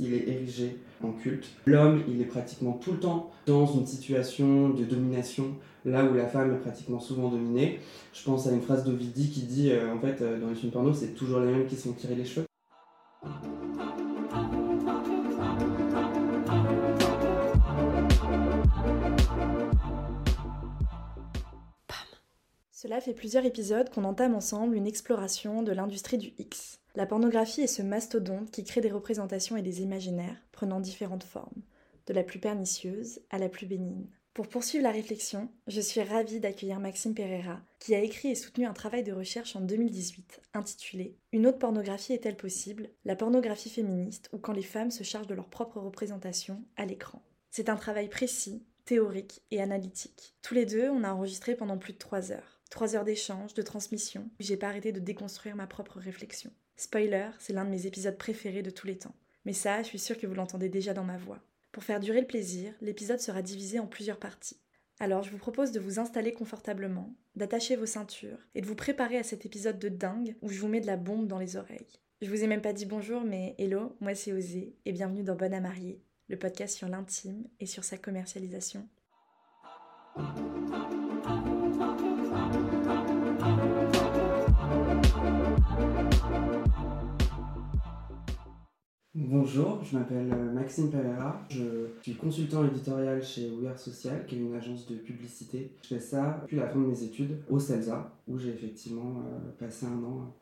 il est érigé en culte. L'homme, il est pratiquement tout le temps dans une situation de domination, là où la femme est pratiquement souvent dominée. Je pense à une phrase d'Ovidie qui dit, euh, en fait, euh, dans les films porno, c'est toujours les mêmes qui sont tirés les cheveux. Cela fait plusieurs épisodes qu'on entame ensemble une exploration de l'industrie du X. La pornographie est ce mastodonte qui crée des représentations et des imaginaires prenant différentes formes, de la plus pernicieuse à la plus bénigne. Pour poursuivre la réflexion, je suis ravie d'accueillir Maxime Pereira, qui a écrit et soutenu un travail de recherche en 2018 intitulé Une autre pornographie est-elle possible? La pornographie féministe ou quand les femmes se chargent de leur propre représentation à l'écran. C'est un travail précis, théorique et analytique. Tous les deux, on a enregistré pendant plus de trois heures. Trois heures d'échange, de transmission, j'ai pas arrêté de déconstruire ma propre réflexion. Spoiler, c'est l'un de mes épisodes préférés de tous les temps. Mais ça, je suis sûre que vous l'entendez déjà dans ma voix. Pour faire durer le plaisir, l'épisode sera divisé en plusieurs parties. Alors je vous propose de vous installer confortablement, d'attacher vos ceintures et de vous préparer à cet épisode de dingue où je vous mets de la bombe dans les oreilles. Je vous ai même pas dit bonjour, mais hello, moi c'est Osé et bienvenue dans Bonne à marier, le podcast sur l'intime et sur sa commercialisation. Bonjour, je m'appelle euh, Maxime Pereira, je suis consultant éditorial chez We Social, qui est une agence de publicité. Je fais ça depuis la fin de mes études au CELSA, où j'ai effectivement euh, passé un an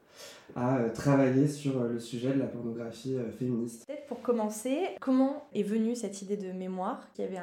à euh, travailler sur le sujet de la pornographie féministe. Peut-être pour commencer, comment est venue cette idée de mémoire, qui avait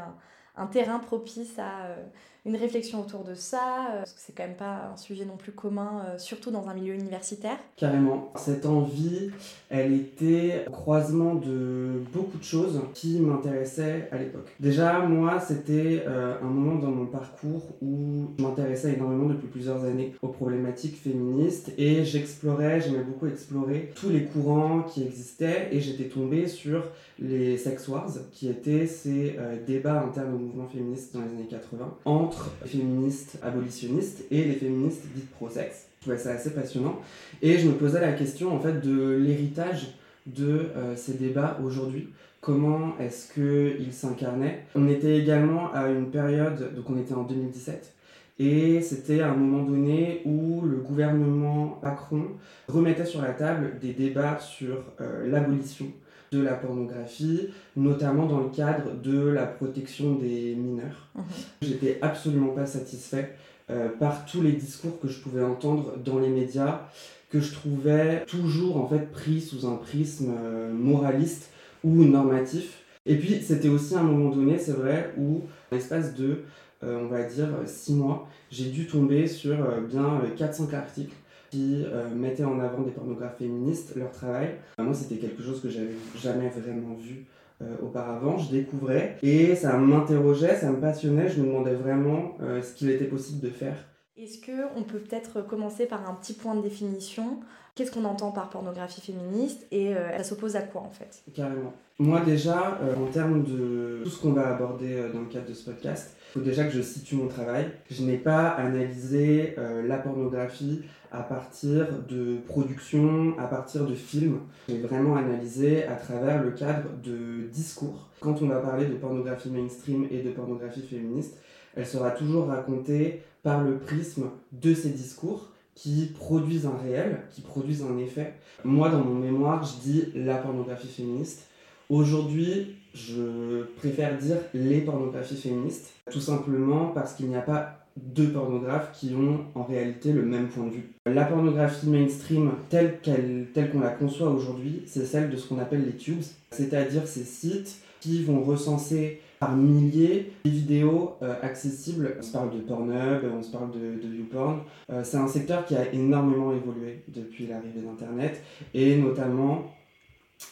un, terrain propice à une réflexion autour de ça, euh, parce que c'est quand même pas un sujet non plus commun, euh, surtout dans un milieu universitaire. Carrément. Cette envie, elle était au croisement de beaucoup de choses qui m'intéressaient à l'époque. Déjà, moi, c'était un moment dans mon parcours où je m'intéressais énormément depuis plusieurs années aux problématiques féministes et j'explorais, j'aimais beaucoup explorer tous les courants qui existaient et j'étais tombée sur les sex wars, qui étaient ces débats internes mouvement féministe dans les années 80 entre les féministes abolitionnistes et les féministes dites pro-sexe. Je trouvais ça assez passionnant. Et je me posais la question en fait de l'héritage de euh, ces débats aujourd'hui. Comment est-ce qu'ils s'incarnaient? On était également à une période, donc on était en 2017, et c'était à un moment donné où le gouvernement Macron remettait sur la table des débats sur euh, l'abolition de la pornographie, notamment dans le cadre de la protection des mineurs. Mhm. J'étais absolument pas satisfait euh, par tous les discours que je pouvais entendre dans les médias, que je trouvais toujours en fait pris sous un prisme euh, moraliste ou normatif. Et puis c'était aussi un moment donné, c'est vrai, où l'espace de, euh, on va dire, six mois, j'ai dû tomber sur bien 400 articles qui euh, mettaient en avant des pornographes féministes, leur travail. moi, c'était quelque chose que j'avais jamais vraiment vu euh, auparavant. Je découvrais et ça m'interrogeait, ça me passionnait. Je me demandais vraiment euh, ce qu'il était possible de faire. Est-ce qu'on peut peut-être commencer par un petit point de définition? Qu'est-ce qu'on entend par pornographie féministe et ça s'oppose à quoi en fait? Carrément. Moi déjà, en termes de tout ce qu'on va aborder dans le cadre de ce podcast, faut déjà que je situe mon travail. Je n'ai pas analysé la pornographie à partir de productions, à partir de films. J'ai vraiment analysé à travers le cadre de discours. Quand on va parler de pornographie mainstream et de pornographie féministe, elle sera toujours racontée par le prisme de ces discours qui produisent un réel, qui produisent un effet. Moi, dans mon mémoire, je dis la pornographie féministe. Aujourd'hui, je préfère dire les pornographies féministes, tout simplement parce qu'il n'y a pas deux pornographes qui ont en réalité le même point de vue. La pornographie mainstream telle qu'elle telle qu'on la conçoit aujourd'hui, c'est celle de ce qu'on appelle les tubes, c'est-à-dire ces sites qui vont recenser par milliers des vidéos euh, accessibles. On se parle de Pornhub, on se parle de, de YouPorn. Euh, c'est un secteur qui a énormément évolué depuis l'arrivée d'Internet et notamment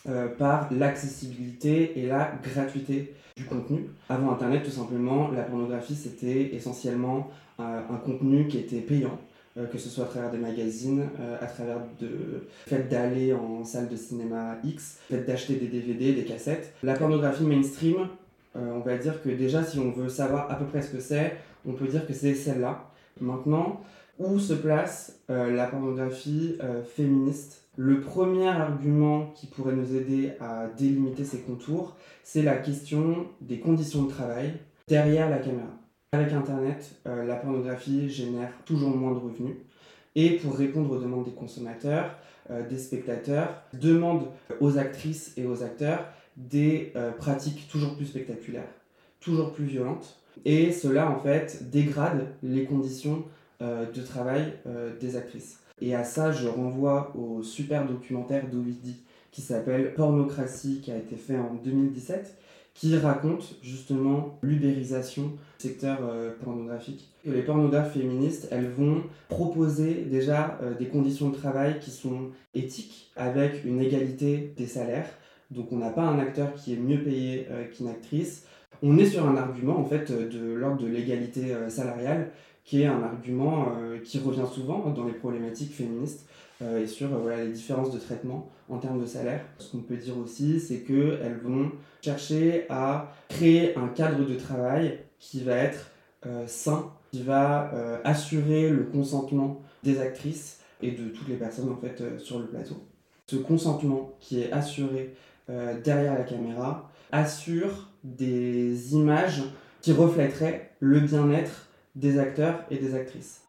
euh, par l'accessibilité et la gratuité du contenu. Avant Internet, tout simplement, la pornographie, c'était essentiellement euh, un contenu qui était payant, euh, que ce soit à travers des magazines, à travers le fait d'aller en salle de cinéma X, le fait d'acheter des DVD, des cassettes. La pornographie mainstream, on va dire que déjà, si on veut savoir à peu près ce que c'est, on peut dire que c'est celle-là. Maintenant, où se place la pornographie féministe le premier argument qui pourrait nous aider à délimiter ces contours, c'est la question des conditions de travail derrière la caméra. Avec Internet, euh, la pornographie génère toujours moins de revenus. Et pour répondre aux demandes des consommateurs, euh, des spectateurs, demande aux actrices et aux acteurs des euh, pratiques toujours plus spectaculaires, toujours plus violentes. Et cela, en fait, dégrade les conditions de travail des actrices. Et à ça, je renvoie au super documentaire d'Ovidi qui s'appelle Pornocratie, qui a été fait en 2017, qui raconte justement l'ubérisation du secteur euh, pornographique. les pornographes féministes, elles vont proposer déjà euh, des conditions de travail qui sont éthiques, avec une égalité des salaires. Donc on n'a pas un acteur qui est mieux payé euh, qu'une actrice. On est sur un argument en fait de l'ordre de l'égalité salariale qui est un argument euh, qui revient souvent dans les problématiques féministes euh, et sur euh, les différences de traitement en termes de salaire. Ce qu'on peut dire aussi, c'est qu'elles vont chercher à créer un cadre de travail qui va être sain, qui va assurer le consentement des actrices et de toutes les personnes en fait sur le plateau. Ce consentement qui est assuré derrière la caméra assure des images qui reflèteraient le bien-être des acteurs et des actrices.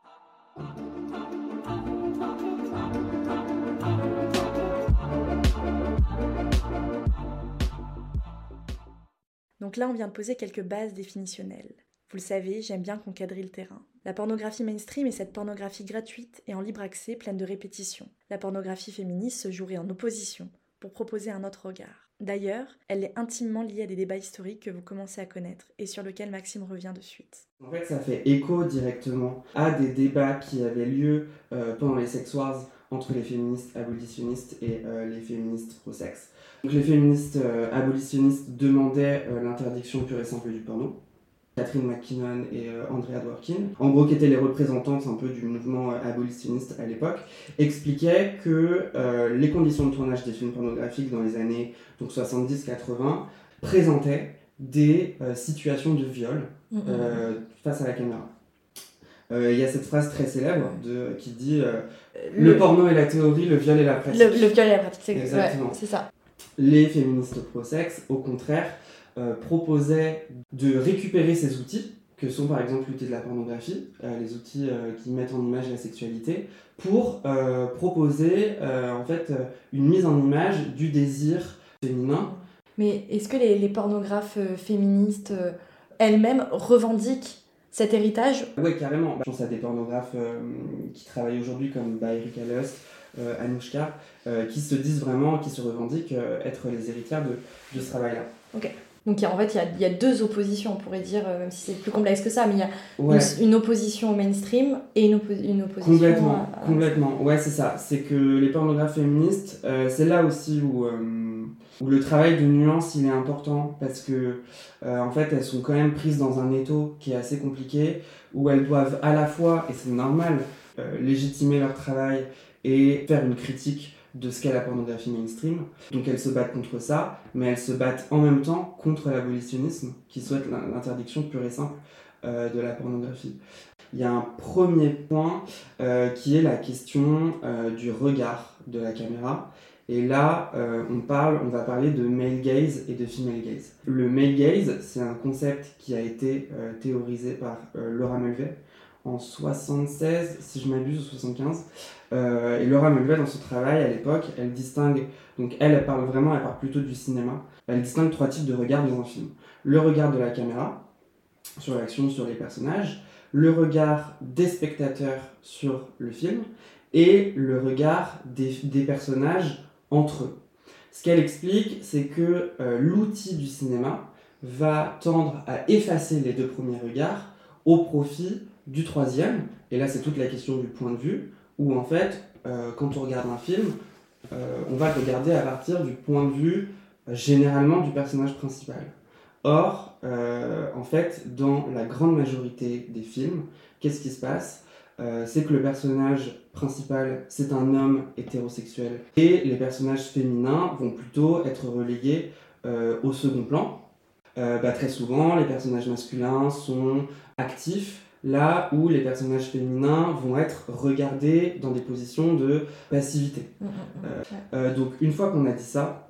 Donc là, on vient de poser quelques bases définitionnelles. Vous le savez, j'aime bien qu'on quadrille le terrain. La pornographie mainstream est cette pornographie gratuite et en libre accès, pleine de répétitions. La pornographie féministe se jouerait en opposition, pour proposer un autre regard. D'ailleurs, elle est intimement liée à des débats historiques que vous commencez à connaître et sur lesquels Maxime revient de suite. En fait, ça fait écho directement à des débats qui avaient lieu euh, pendant les sex wars entre les féministes abolitionnistes et euh, les féministes pro-sexe. Les féministes euh, abolitionnistes demandaient l'interdiction pure et simple du porno. Catherine McKinnon et euh, Andrea Dworkin, en gros qui étaient les représentantes un peu du mouvement euh, abolitionniste à l'époque, expliquaient que euh, les conditions de tournage des films pornographiques dans les années 70-80 présentaient des situations de viol mm, face à la caméra. Il y a cette phrase très célèbre de, qui dit le, porno est la théorie, le viol est la pratique. Le, viol est la pratique, Exactement. c'est ça. Les féministes pro-sexe, au contraire, euh, proposait de récupérer ces outils, que sont par exemple l'outil de la pornographie, euh, les outils euh, qui mettent en image la sexualité, pour proposer en fait une mise en image du désir féminin. Mais est-ce que les, les pornographes féministes elles-mêmes revendiquent cet héritage? Oui, carrément. Je pense à des pornographes qui travaillent aujourd'hui comme bah, Erika Lust, Anouchka, qui se disent vraiment, qui se revendiquent être les héritières de, de ce travail-là. Ok. Donc en fait, il y a, deux oppositions, on pourrait dire, euh, même si c'est plus complexe que ça, mais il y a une, opposition au mainstream et une, opposition complètement, Complètement, ouais, c'est ça. C'est que les pornographes féministes, euh, c'est là aussi où, euh, où le travail de nuance, il est important, parce que en fait, elles sont quand même prises dans un étau qui est assez compliqué, où elles doivent à la fois, et c'est normal, légitimer leur travail et faire une critique de ce qu'est la pornographie mainstream. Donc elles se battent contre ça, mais elles se battent en même temps contre l'abolitionnisme, qui souhaite l'interdiction pure et simple euh, de la pornographie. Il y a un premier point euh, qui est la question euh, du regard de la caméra. Et là, on, parle, on va parler de male gaze et de female gaze. Le male gaze, c'est un concept qui a été théorisé par Laura Mulvey en 76, si je m'abuse, ou 75. Euh, et Laura Mulvey, dans son travail à l'époque, elle distingue, donc elle, elle parle vraiment, elle parle plutôt du cinéma, elle distingue trois types de regards dans un film. Le regard de la caméra, sur l'action, sur les personnages, le regard des spectateurs sur le film, et le regard des, des personnages entre eux. Ce qu'elle explique, c'est que euh, l'outil du cinéma va tendre à effacer les deux premiers regards au profit du troisième, et là c'est toute la question du point de vue, où en fait, euh, quand on regarde un film, euh, on va le regarder à partir du point de vue euh, généralement du personnage principal. Or, en fait, dans la grande majorité des films, qu'est-ce qui se passe? C'est que le personnage principal, c'est un homme hétérosexuel, et les personnages féminins vont plutôt être relégués au second plan. Bah, très souvent, les personnages masculins sont actifs, là où les personnages féminins vont être regardés dans des positions de passivité. Mm, mm, mm. Euh, donc une fois qu'on a dit ça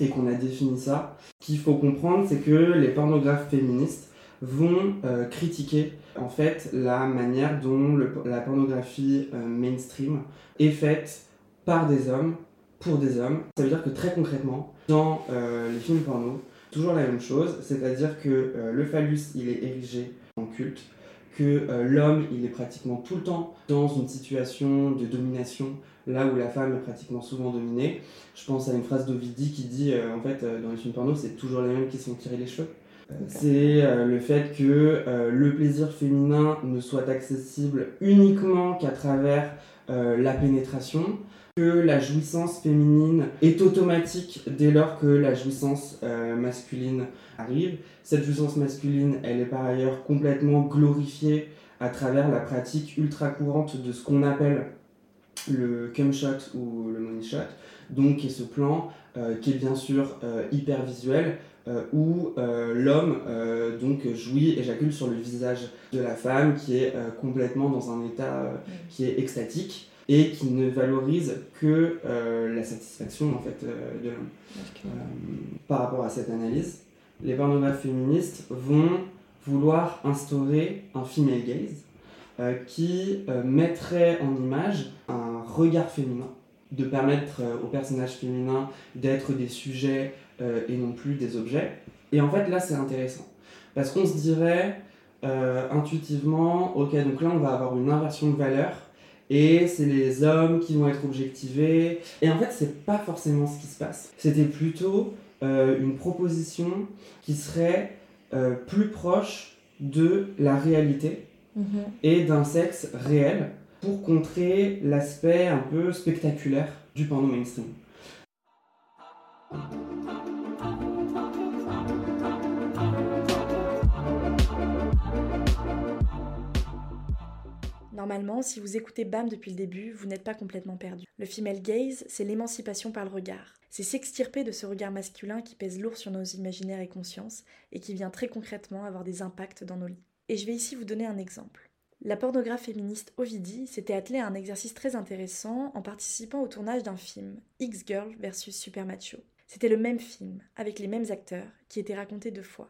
et qu'on a défini ça, qu'il faut comprendre, c'est que les pornographes féministes vont euh, critiquer en fait la manière dont le- la pornographie euh, mainstream est faite par des hommes pour des hommes. Ça veut dire que très concrètement, dans euh, les films porno, toujours la même chose, c'est-à-dire que euh, le phallus il est érigé en culte, que euh, l'homme il est pratiquement tout le temps dans une situation de domination, là où la femme est pratiquement souvent dominée. Je pense à une phrase d'Ovidie qui dit euh, en fait euh, dans les films porno c'est toujours les mêmes qui se font tirer les cheveux. C'est le fait que le plaisir féminin ne soit accessible uniquement qu'à travers la pénétration, que la jouissance féminine est automatique dès lors que la jouissance euh, masculine arrive. Cette jouissance masculine, elle est par ailleurs complètement glorifiée à travers la pratique ultra courante de ce qu'on appelle le cum shot ou le money shot, donc qui est ce plan euh, qui est bien sûr euh, hyper visuel, euh, où l'homme donc jouit, éjacule sur le visage de la femme qui est complètement dans un état qui est extatique et qui ne valorise que euh, la satisfaction en fait euh, de l'homme. Euh, par rapport à cette analyse, les pornographes féministes vont vouloir instaurer un female gaze qui mettrait en image un regard féminin, de permettre aux personnages féminins d'être des sujets et non plus des objets. Et en fait là c'est intéressant, parce qu'on se dirait euh, intuitivement, ok donc là on va avoir une inversion de valeur, et c'est les hommes qui vont être objectivés. Et en fait, c'est pas forcément ce qui se passe. C'était plutôt euh, une proposition qui serait euh, plus proche de la réalité Mhm. et d'un sexe réel pour contrer l'aspect un peu spectaculaire du porno mainstream. Normalement, si vous écoutez BAM depuis le début, vous n'êtes pas complètement perdu. Le female gaze, c'est l'émancipation par le regard. C'est s'extirper de ce regard masculin qui pèse lourd sur nos imaginaires et consciences et qui vient très concrètement avoir des impacts dans nos lits. Et je vais ici vous donner un exemple. La pornographe féministe Ovidie s'était attelée à un exercice très intéressant en participant au tournage d'un film, X-Girl versus Super Macho. C'était le même film, avec les mêmes acteurs, qui était raconté deux fois,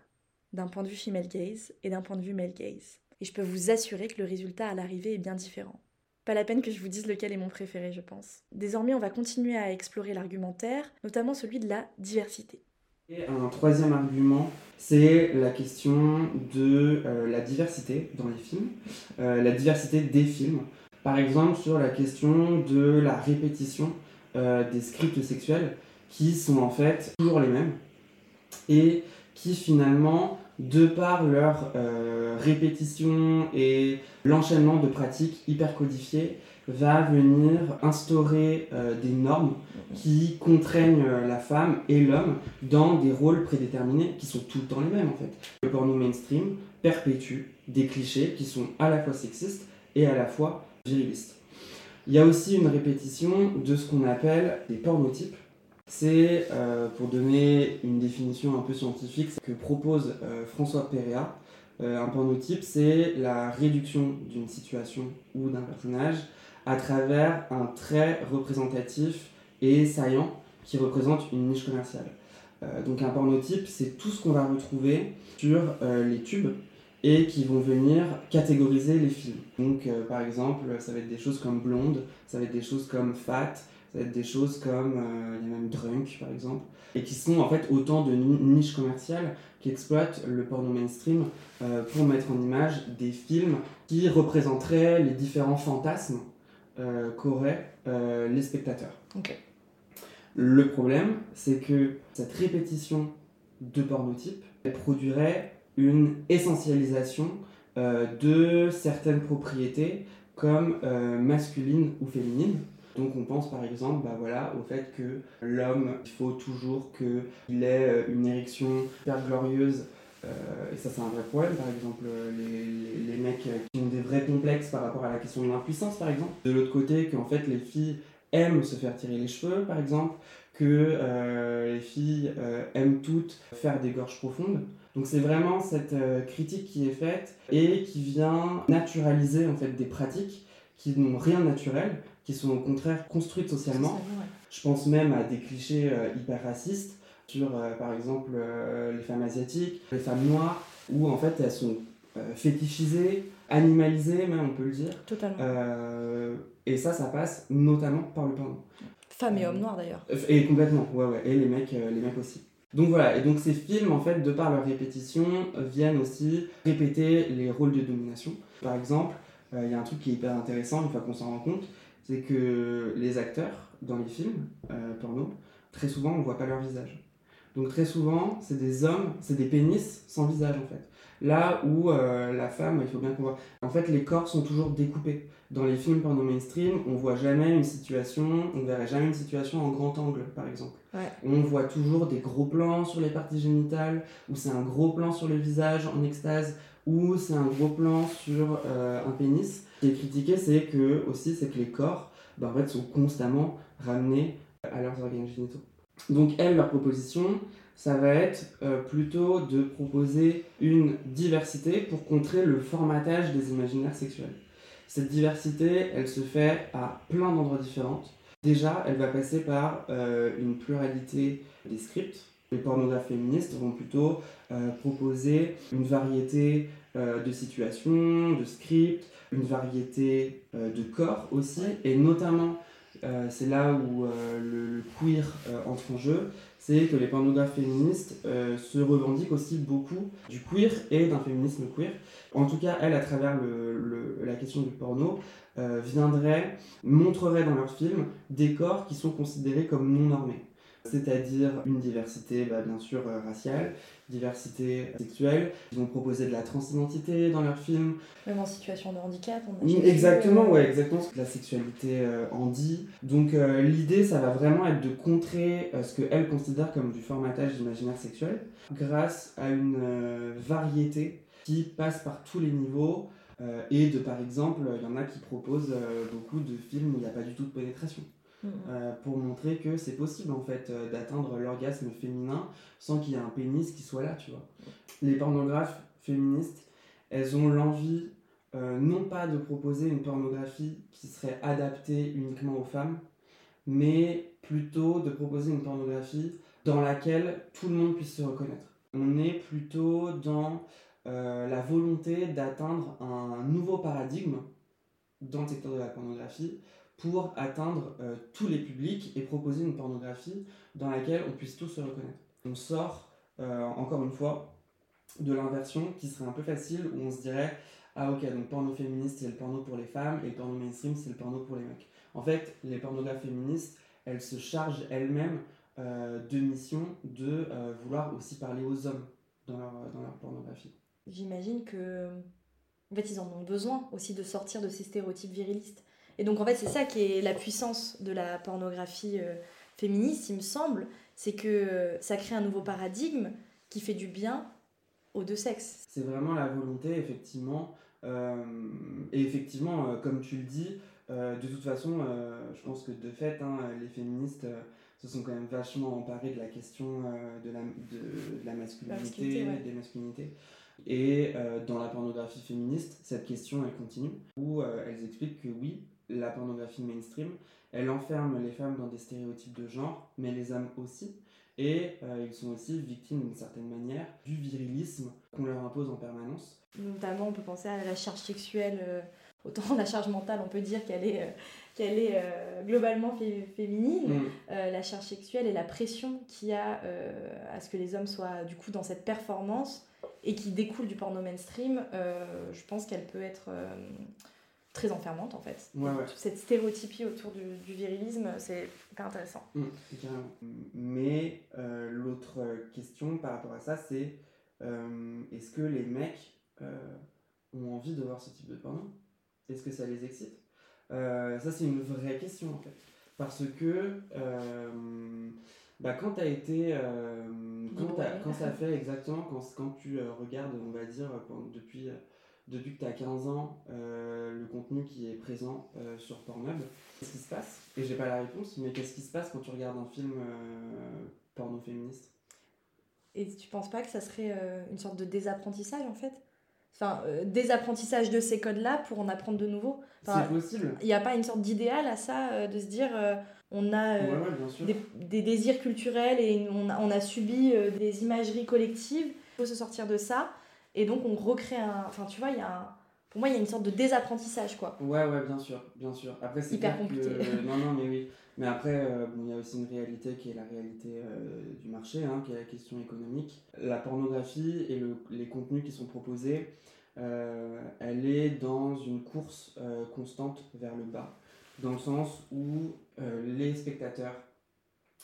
d'un point de vue female gaze et d'un point de vue male gaze. Et je peux vous assurer que le résultat à l'arrivée est bien différent. Pas la peine que je vous dise lequel est mon préféré, je pense. Désormais, on va continuer à explorer l'argumentaire, notamment celui de la diversité. Et un troisième argument, c'est la question de euh, la diversité dans les films, euh, la diversité des films. Par exemple, sur la question de la répétition euh, des scripts sexuels qui sont en fait toujours les mêmes et qui finalement, de par leur euh, répétition et l'enchaînement de pratiques hyper codifiées, va venir instaurer euh, des normes qui contraignent euh, la femme et l'homme dans des rôles prédéterminés qui sont tout le temps les mêmes en fait. Le porno mainstream perpétue des clichés qui sont à la fois sexistes et à la fois virilistes. Il y a aussi une répétition de ce qu'on appelle des pornotypes. C'est, euh, pour donner une définition un peu scientifique, que propose euh, François Péréa. Euh, un pornotype, c'est la réduction d'une situation ou d'un personnage à travers un trait représentatif et saillant qui représente une niche commerciale. Euh, donc un pornotype, c'est tout ce qu'on va retrouver sur les tubes et qui vont venir catégoriser les films. Donc par exemple, ça va être des choses comme blonde, ça va être des choses comme fat, ça va être des choses comme euh, il y a même drunk par exemple, et qui sont en fait autant de ni- niches commerciales qui exploitent le porno mainstream euh, pour mettre en image des films qui représenteraient les différents fantasmes euh, qu'auraient euh, les spectateurs. Le problème, c'est que cette répétition de pornotypes produirait une essentialisation de certaines propriétés comme masculines ou féminines. Donc on pense par exemple bah voilà, au fait que l'homme, il faut toujours qu'il ait euh, une érection super glorieuse. Euh, et ça c'est un vrai problème par exemple, euh, les, les- mecs qui ont des vrais complexes par rapport à la question de l'impuissance par exemple. De l'autre côté, qu'en fait les filles aiment se faire tirer les cheveux par exemple, que les filles aiment toutes faire des gorges profondes. Donc c'est vraiment cette critique qui est faite et qui vient naturaliser en fait des pratiques qui n'ont rien de naturel, qui sont au contraire construites socialement. Je pense même à des clichés hyper racistes sur, par exemple, les femmes asiatiques, les femmes noires, où en fait elles sont fétichisées, animalisées même on peut le dire. Totalement. Euh, et ça, ça passe notamment par le porno. Femmes et hommes noirs d'ailleurs. Et complètement, ouais, ouais. Et les mecs, euh, les mecs aussi. Donc voilà, et donc ces films, en fait, de par leur répétition, viennent aussi répéter les rôles de domination. Par exemple, euh, il y a un truc qui est hyper intéressant, une fois qu'on s'en rend compte, c'est que les acteurs dans les films porno, très souvent, on ne voit pas leur visage. Donc très souvent, c'est des hommes, c'est des pénis sans visage en fait. Là où euh, la femme, il faut bien qu'on voit. En fait, les corps sont toujours découpés. Dans les films pendant mainstream, on voit jamais une situation, on verrait jamais une situation en grand angle, par exemple. On voit toujours des gros plans sur les parties génitales, ou c'est un gros plan sur le visage en extase, ou c'est un gros plan sur euh, un pénis. Ce qui est critiqué, c'est que les corps, bah, sont constamment ramenés à leurs organes génitaux. Donc, elles, leur proposition, ça va être euh, plutôt de proposer une diversité pour contrer le formatage des imaginaires sexuels. Cette diversité, elle se fait à plein d'endroits différents. Déjà, elle va passer par euh, une pluralité des scripts. Les pornographes féministes vont plutôt euh, proposer une variété de situations, de scripts, une variété de corps aussi, et notamment euh, c'est là où euh, le, queer euh, entre en jeu, c'est que les pornographes féministes se revendiquent aussi beaucoup du queer et d'un féminisme queer. En tout cas, elles, à travers la question du porno, viendraient, montreraient dans leurs films des corps qui sont considérés comme non normés c'est-à-dire une diversité bah, bien sûr euh, raciale, diversité sexuelle. Ils vont proposer de la transidentité dans leurs films. Même en situation de handicap. On a exactement, ouais, exactement. La sexualité euh, en dit. Donc euh, l'idée, ça va vraiment être de contrer ce qu'elles considèrent comme du formatage d'imaginaire sexuel grâce à une variété qui passe par tous les niveaux. et de par exemple, il y en a qui proposent beaucoup de films où il n'y a pas du tout de pénétration. Euh, pour montrer que c'est possible en fait euh, d'atteindre l'orgasme féminin sans qu'il y ait un pénis qui soit là, tu vois. Les pornographes féministes, elles ont l'envie euh, non pas de proposer une pornographie qui serait adaptée uniquement aux femmes, mais plutôt de proposer une pornographie dans laquelle tout le monde puisse se reconnaître. On est plutôt dans la volonté d'atteindre un nouveau paradigme dans le secteur de la pornographie pour atteindre euh, tous les publics et proposer une pornographie dans laquelle on puisse tous se reconnaître. On sort, euh, encore une fois, de l'inversion qui serait un peu facile où on se dirait ah ok donc porno féministe c'est le porno pour les femmes et le porno mainstream c'est le porno pour les mecs. En fait les pornographes féministes elles se chargent elles-mêmes euh, de mission de vouloir aussi parler aux hommes dans leur, dans leur pornographie. J'imagine que en fait ils en ont besoin aussi de sortir de ces stéréotypes virilistes. Et donc en fait c'est ça qui est la puissance de la pornographie euh, féministe, il me semble, c'est que euh, ça crée un nouveau paradigme qui fait du bien aux deux sexes. C'est vraiment la volonté, effectivement. Euh, et effectivement, comme tu le dis, de toute façon, je pense que de fait, hein, les féministes se sont quand même vachement emparés de la question de, la, de, la masculinité, des masculinités. Et dans la pornographie féministe, cette question, elle continue, où elles expliquent que oui, la pornographie mainstream, elle enferme les femmes dans des stéréotypes de genre, mais les hommes aussi. Et euh, ils sont aussi victimes d'une certaine manière du virilisme qu'on leur impose en permanence. Notamment, on peut penser à la charge sexuelle, euh, autant la charge mentale, on peut dire qu'elle est, euh, qu'elle est globalement féminine. Mm. la charge sexuelle et la pression qu'il y a à ce que les hommes soient du coup dans cette performance et qui découle du porno mainstream, je pense qu'elle peut être très enfermante en fait. Cette stéréotypie autour du, virilisme, c'est hyper intéressant. Mmh, Mais euh, l'autre question par rapport à ça, c'est euh, est-ce que les mecs euh, ont envie de voir ce type de porno? Est-ce que ça les excite? Ça, c'est une vraie question en fait. Parce que bah, quand tu as été. quand, quand ça fait exactement, quand, quand tu regardes, on va dire, depuis depuis que tu as 15 ans, euh, contenu qui est présent euh, sur Pornhub. Qu'est-ce qui se passe? Et j'ai pas la réponse, mais qu'est-ce qui se passe quand tu regardes un film euh, porno féministe? Et tu penses pas que ça serait une sorte de désapprentissage en fait? Enfin, désapprentissage de ces codes-là pour en apprendre de nouveau? C'est possible. Il n'y a pas une sorte d'idéal à ça, de se dire on a des, des, désirs culturels et on a, on a subi des imageries collectives. Il faut se sortir de ça et donc, on recrée un. Enfin, tu vois, il y a un. Pour moi, il y a une sorte de désapprentissage, quoi. Ouais, ouais, bien sûr, bien sûr. Après, c'est hyper compliqué. non, non, mais oui. Mais après, euh, il y a aussi une réalité qui est la réalité euh, du marché, hein, qui est la question économique. La pornographie et le, les contenus qui sont proposés, euh, elle est dans une course constante vers le bas, dans le sens où les spectateurs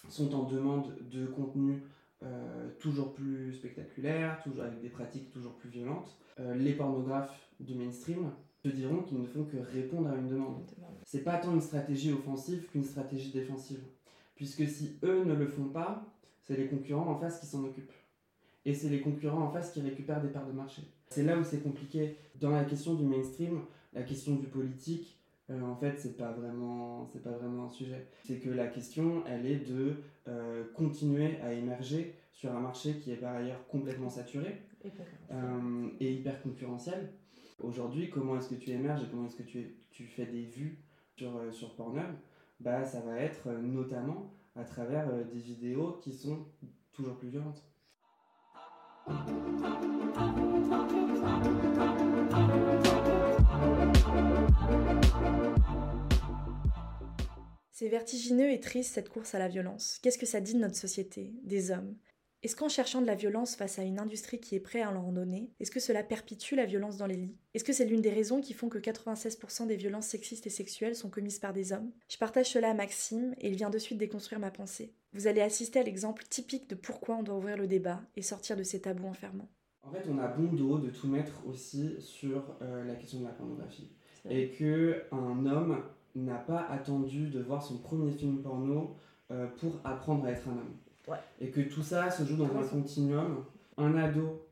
sont en demande de contenus euh, toujours plus spectaculaires, toujours avec des pratiques toujours plus violentes. Euh, les pornographes du mainstream te diront qu'ils ne font que répondre à une demande. C'est pas tant une stratégie offensive qu'une stratégie défensive. Puisque si eux ne le font pas, c'est les concurrents en face qui s'en occupent. Et c'est les concurrents en face qui récupèrent des parts de marché. C'est là où c'est compliqué. Dans la question du mainstream, la question du politique, euh, en fait, c'est pas vraiment, c'est pas vraiment un sujet. C'est que la question, elle est de euh, continuer à émerger sur un marché qui est par ailleurs complètement saturé euh, et hyper concurrentiel. Aujourd'hui, comment est-ce que tu émerges et comment est-ce que tu, tu fais des vues sur, sur Pornhub? Bah, Ça va être notamment à travers des vidéos qui sont toujours plus violentes. C'est vertigineux et triste cette course à la violence. Qu'est-ce que ça dit de notre société, des hommes? Est-ce qu'en cherchant de la violence face à une industrie qui est prête à en donner, est-ce que cela perpétue la violence dans les lits? Est-ce que c'est l'une des raisons qui font que 96% des violences sexistes et sexuelles sont commises par des hommes? Je partage cela à Maxime et il vient de suite déconstruire ma pensée. Vous allez assister à l'exemple typique de pourquoi on doit ouvrir le débat et sortir de ces tabous enfermants. En fait, on a bon dos de tout mettre aussi sur euh, la question de la pornographie. Et que un homme n'a pas attendu de voir son premier film porno euh, pour apprendre à être un homme. Et que tout ça se joue dans un continuum. Un ado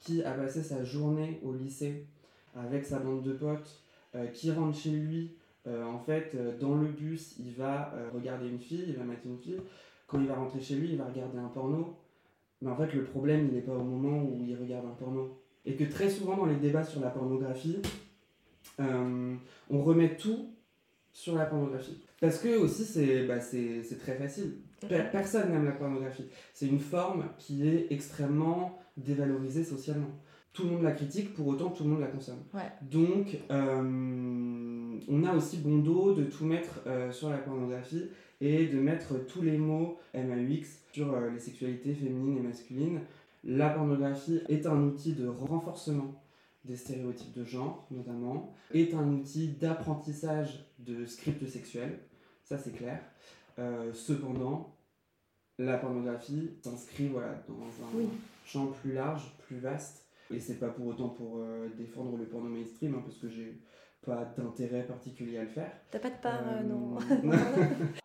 qui a passé sa journée au lycée avec sa bande de potes, euh, qui rentre chez lui, euh, en fait, dans le bus, il va regarder une fille, il va mettre une fille. Quand il va rentrer chez lui, il va regarder un porno. Mais en fait, le problème, il n'est pas au moment où il regarde un porno. Et que très souvent, dans les débats sur la pornographie, on remet tout sur la pornographie. Parce que aussi, c'est bah, très facile. Personne n'aime la pornographie. C'est une forme qui est extrêmement dévalorisée socialement. Tout le monde la critique, pour autant tout le monde la consomme. Donc, euh, on a aussi bon dos de tout mettre euh, sur la pornographie et de mettre tous les mots MAUX sur euh, les sexualités féminines et masculines. La pornographie est un outil de renforcement des stéréotypes de genre notamment, est un outil d'apprentissage de scripts sexuels, ça c'est clair. Euh, cependant, la pornographie s'inscrit voilà, dans un champ plus large, plus vaste, et c'est pas pour autant pour euh, défendre le porno mainstream, hein, parce que j'ai pas d'intérêt particulier à le faire. T'as pas de part, euh, non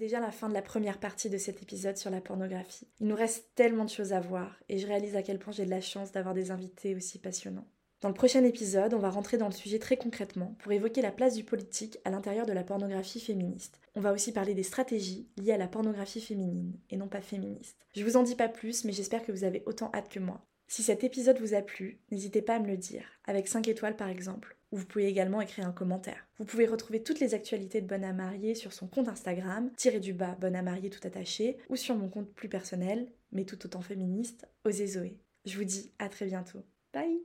déjà la fin de la première partie de cet épisode sur la pornographie. Il nous reste tellement de choses à voir et je réalise à quel point j'ai de la chance d'avoir des invités aussi passionnants. Dans le prochain épisode, on va rentrer dans le sujet très concrètement pour évoquer la place du politique à l'intérieur de la pornographie féministe. On va aussi parler des stratégies liées à la pornographie féminine et non pas féministe. Je vous en dis pas plus, mais j'espère que vous avez autant hâte que moi. Si cet épisode vous a plu, n'hésitez pas à me le dire, avec 5 étoiles par exemple, ou vous pouvez également écrire un commentaire. Vous pouvez retrouver toutes les actualités de Bonne à Marier sur son compte Instagram, tiré du bas Bonne à Marier tout attaché, ou sur mon compte plus personnel, mais tout autant féministe, Osez Zoé. Je vous dis à très bientôt. Bye